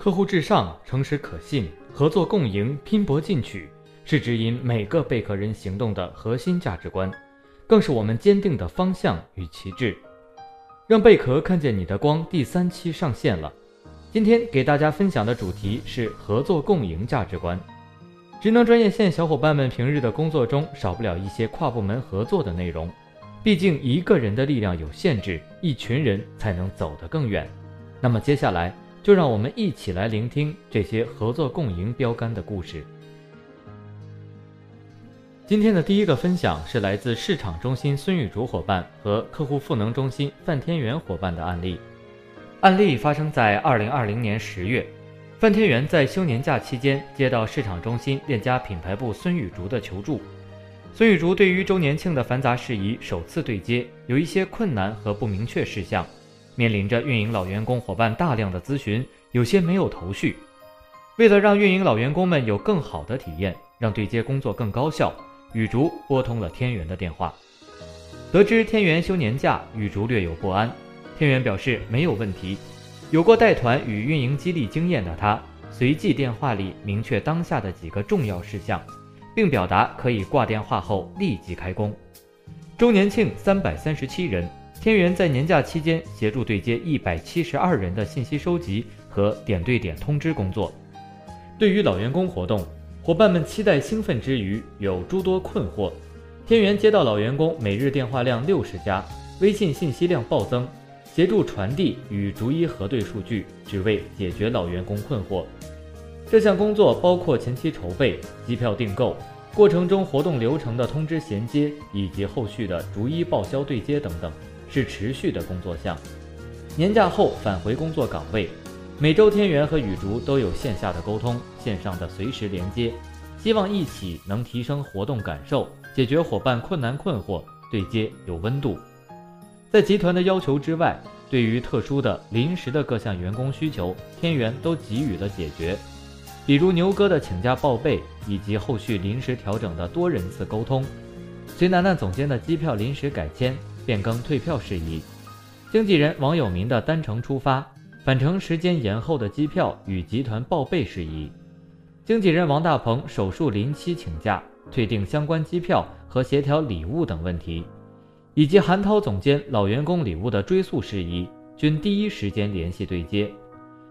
客户至上、诚实可信、合作共赢、拼搏进取，是指引每个贝壳人行动的核心价值观，更是我们坚定的方向与旗帜。让贝壳看见你的光第三期上线了。今天给大家分享的主题是合作共赢价值观。职能专业线小伙伴们平日的工作中少不了一些跨部门合作的内容，毕竟一个人的力量有限制，一群人才能走得更远。那么接下来就让我们一起来聆听这些合作共赢标杆的故事。今天的第一个分享是来自市场中心孙玉竹伙伴和客户赋能中心范天元伙伴的案例。案例发生在二零二零年十月，范天元在休年假期间接到市场中心链家品牌部孙玉竹的求助。孙玉竹对于周年庆的繁杂事宜首次对接，有一些困难和不明确事项，面临着运营老员工伙伴大量的咨询，有些没有头绪。为了让运营老员工们有更好的体验，让对接工作更高效。雨竹拨通了天元的电话，得知天元休年假，雨竹略有不安。天元表示没有问题，有过带团与运营激励经验的他，随即电话里明确当下的几个重要事项，并表达可以挂电话后立即开工。周年庆三百三十七人，天元在年假期间协助对接一百七十二人的信息收集和点对点通知工作。对于老员工活动。伙伴们期待兴奋之余，有诸多困惑。天元接到老员工每日电话量六十加，微信信息量暴增，协助传递与逐一核对数据，只为解决老员工困惑。这项工作包括前期筹备、机票订购过程中活动流程的通知衔接，以及后续的逐一报销对接等等，是持续的工作项。年假后返回工作岗位。每周天元和雨竹都有线下的沟通，线上的随时连接，希望一起能提升活动感受，解决伙伴困难困惑，对接有温度。在集团的要求之外，对于特殊的临时的各项员工需求，天元都给予了解决，比如牛哥的请假报备，以及后续临时调整的多人次沟通，隋楠楠总监的机票临时改签、变更退票事宜，经纪人王有民的单程出发。返程时间延后的机票与集团报备事宜，经纪人王大鹏手术临期请假退订相关机票和协调礼物等问题，以及韩涛总监老员工礼物的追溯事宜，均第一时间联系对接，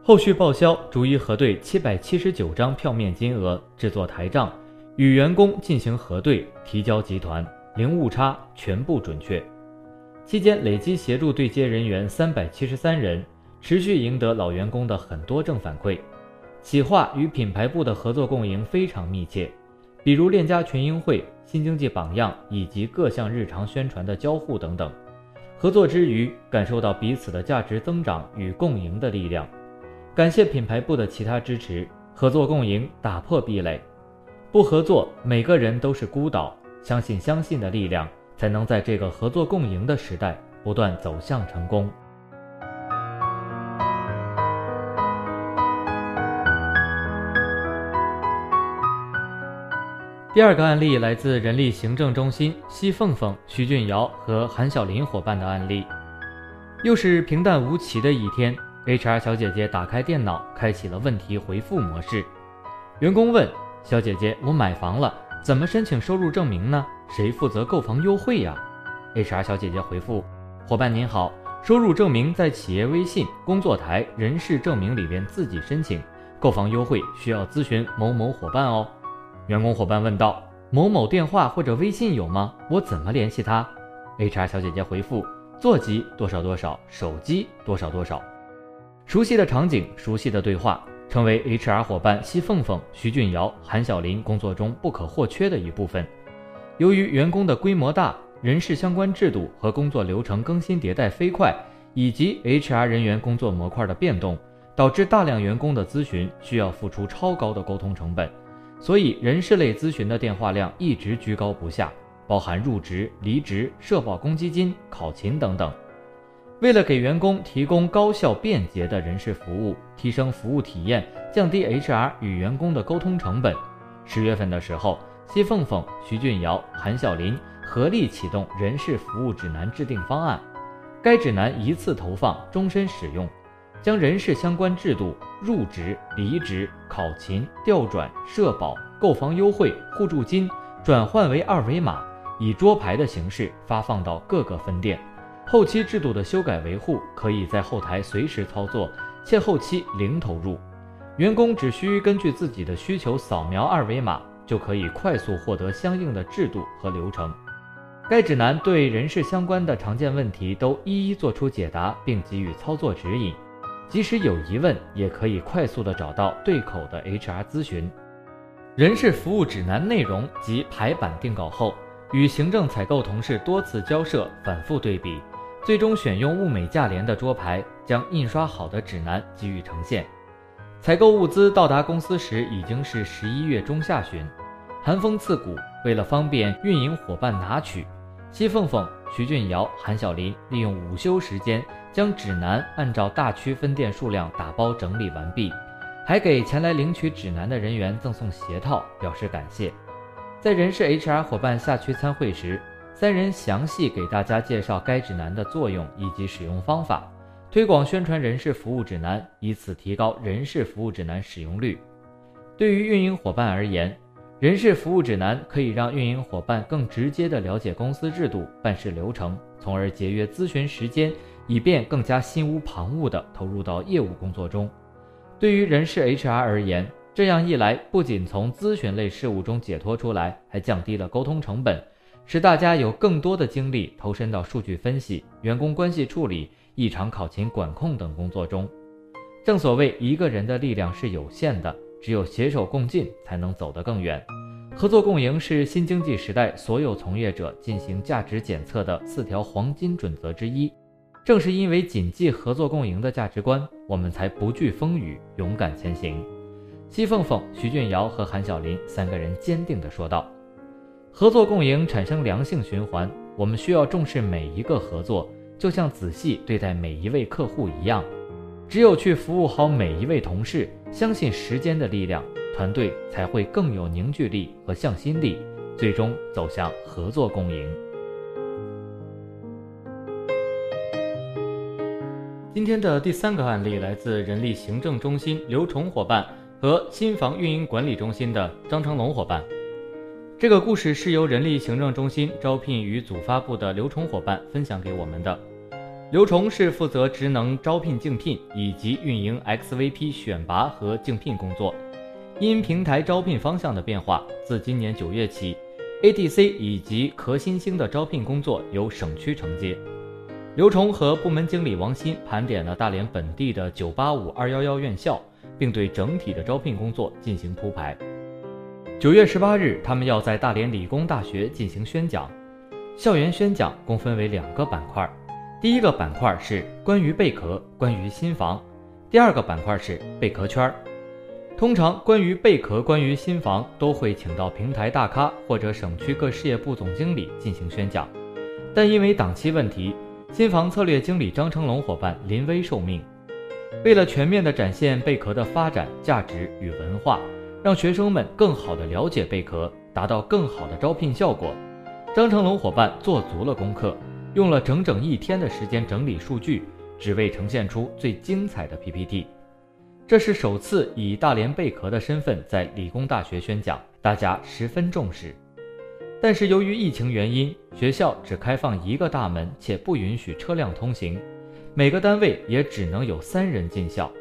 后续报销逐一核对七百七十九张票面金额，制作台账，与员工进行核对，提交集团，零误差，全部准确。期间累计协助对接人员三百七十三人。持续赢得老员工的很多正反馈，企划与品牌部的合作共赢非常密切，比如链家群英会、新经济榜样以及各项日常宣传的交互等等。合作之余，感受到彼此的价值增长与共赢的力量。感谢品牌部的其他支持，合作共赢打破壁垒。不合作，每个人都是孤岛。相信相信的力量，才能在这个合作共赢的时代不断走向成功。第二个案例来自人力行政中心西凤凤、徐俊尧和韩小林伙伴的案例。又是平淡无奇的一天，HR 小姐姐打开电脑，开启了问题回复模式。员工问：“小姐姐，我买房了，怎么申请收入证明呢？谁负责购房优惠呀？”HR 小姐姐回复：“伙伴您好，收入证明在企业微信、工作台、人事证明里边自己申请，购房优惠需要咨询某某伙伴哦。”员工伙伴问道：“某某电话或者微信有吗？我怎么联系他？”HR 小姐姐回复：“座机多少多少，手机多少多少。”熟悉的场景，熟悉的对话，成为 HR 伙伴西凤凤、徐俊尧、韩晓林工作中不可或缺的一部分。由于员工的规模大，人事相关制度和工作流程更新迭代飞快，以及 HR 人员工作模块的变动，导致大量员工的咨询需要付出超高的沟通成本。所以，人事类咨询的电话量一直居高不下，包含入职、离职、社保公积金、考勤等等。为了给员工提供高效便捷的人事服务，提升服务体验，降低 HR 与员工的沟通成本，十月份的时候，奚凤凤、徐俊尧、韩小林合力启动人事服务指南制定方案。该指南一次投放，终身使用，将人事相关制度、入职、离职、考勤、调转、社保、购房优惠、互助金转换为二维码，以桌牌的形式发放到各个分店。后期制度的修改维护可以在后台随时操作，且后期零投入。员工只需根据自己的需求扫描二维码，就可以快速获得相应的制度和流程。该指南对人事相关的常见问题都一一做出解答，并给予操作指引。即使有疑问，也可以快速的找到对口的 HR 咨询。人事服务指南内容及排版定稿后，与行政采购同事多次交涉，反复对比，最终选用物美价廉的桌牌，将印刷好的指南给予呈现。采购物资到达公司时已经是十一月中下旬，寒风刺骨。为了方便运营伙伴拿取，西凤凤、徐俊尧、韩小林利用午休时间将指南按照大区分店数量打包整理完毕，还给前来领取指南的人员赠送鞋套，表示感谢。在人事 HR 伙伴下区参会时，三人详细给大家介绍该指南的作用以及使用方法。推广宣传人事服务指南，以此提高人事服务指南使用率。对于运营伙伴而言，人事服务指南可以让运营伙伴更直接地了解公司制度、办事流程，从而节约咨询时间，以便更加心无旁骛地投入到业务工作中。对于人事 HR 而言，这样一来，不仅从咨询类事务中解脱出来，还降低了沟通成本，使大家有更多的精力投身到数据分析、员工关系处理。异常考勤管控等工作中，正所谓一个人的力量是有限的，只有携手共进才能走得更远。合作共赢是新经济时代所有从业者进行价值检测的四条黄金准则之一。正是因为谨记合作共赢的价值观，我们才不惧风雨，勇敢前行。西凤凤、徐俊尧和韩小林三个人坚定地说道：“合作共赢产生良性循环，我们需要重视每一个合作。”就像仔细对待每一位客户一样，只有去服务好每一位同事，相信时间的力量，团队才会更有凝聚力和向心力，最终走向合作共赢。今天的第三个案例来自人力行政中心刘崇伙伴和新房运营管理中心的张成龙伙伴。这个故事是由人力行政中心招聘与组发部的刘崇伙伴分享给我们的。刘崇是负责职能招聘竞聘以及运营 XVP 选拔和竞聘工作。因平台招聘方向的变化，自今年九月起，ADC 以及壳新星的招聘工作由省区承接。刘崇和部门经理王鑫盘点了大连本地的985、211院校，并对整体的招聘工作进行铺排。九月十八日，他们要在大连理工大学进行宣讲。校园宣讲共分为两个板块，第一个板块是关于贝壳、关于新房；第二个板块是贝壳圈儿。通常，关于贝壳、关于新房，都会请到平台大咖或者省区各事业部总经理进行宣讲。但因为档期问题，新房策略经理张成龙伙伴临危受命。为了全面地展现贝壳的发展价值与文化。让学生们更好地了解贝壳，达到更好的招聘效果。张成龙伙伴做足了功课，用了整整一天的时间整理数据，只为呈现出最精彩的 PPT。这是首次以大连贝壳的身份在理工大学宣讲，大家十分重视。但是由于疫情原因，学校只开放一个大门，且不允许车辆通行，每个单位也只能有三人进校。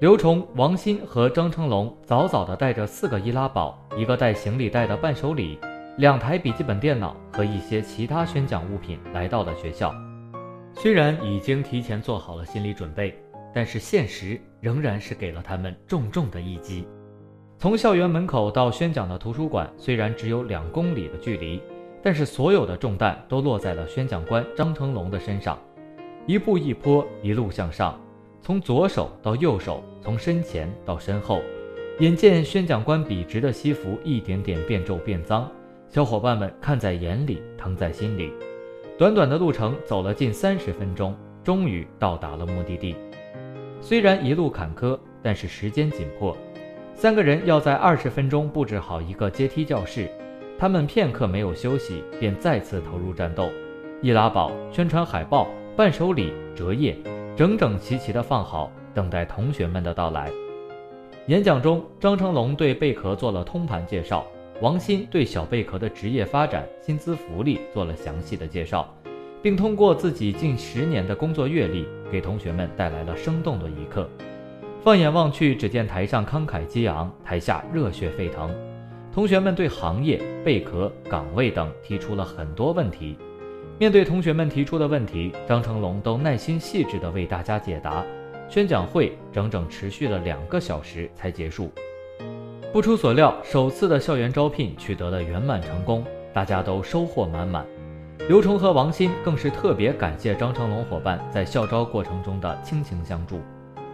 刘崇、王鑫和张成龙早早地带着四个易拉宝、一个带行李袋的伴手礼、两台笔记本电脑和一些其他宣讲物品来到了学校。虽然已经提前做好了心理准备，但是现实仍然是给了他们重重的一击。从校园门口到宣讲的图书馆，虽然只有两公里的距离，但是所有的重担都落在了宣讲官张成龙的身上，一步一坡，一路向上。从左手到右手，从身前到身后，眼见宣讲官笔直的西服一点点变皱变脏，小伙伴们看在眼里，疼在心里。短短的路程走了近三十分钟，终于到达了目的地。虽然一路坎坷，但是时间紧迫，三个人要在二十分钟布置好一个阶梯教室。他们片刻没有休息，便再次投入战斗。易拉宝、宣传海报、伴手礼、折页。整整齐齐地放好，等待同学们的到来。演讲中，张成龙对贝壳做了通盘介绍，王鑫对小贝壳的职业发展、薪资福利做了详细的介绍，并通过自己近十年的工作阅历，给同学们带来了生动的一课。放眼望去，只见台上慷慨激昂，台下热血沸腾。同学们对行业、贝壳、岗位等提出了很多问题。面对同学们提出的问题，张成龙都耐心细致地为大家解答。宣讲会整整持续了两个小时才结束。不出所料，首次的校园招聘取得了圆满成功，大家都收获满满。刘崇和王鑫更是特别感谢张成龙伙伴在校招过程中的倾情相助。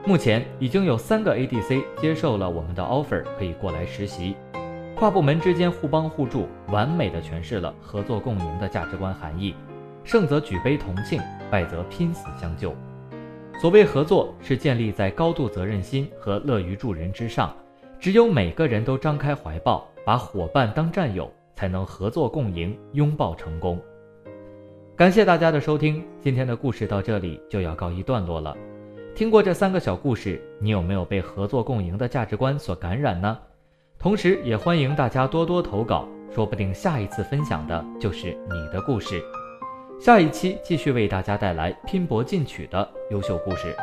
目前已经有三个 ADC 接受了我们的 offer，可以过来实习。跨部门之间互帮互助，完美的诠释了合作共赢的价值观含义。胜则举杯同庆，败则拼死相救。所谓合作，是建立在高度责任心和乐于助人之上。只有每个人都张开怀抱，把伙伴当战友，才能合作共赢，拥抱成功。感谢大家的收听，今天的故事到这里就要告一段落了。听过这三个小故事，你有没有被合作共赢的价值观所感染呢？同时，也欢迎大家多多投稿，说不定下一次分享的就是你的故事。下一期继续为大家带来拼搏进取的优秀故事。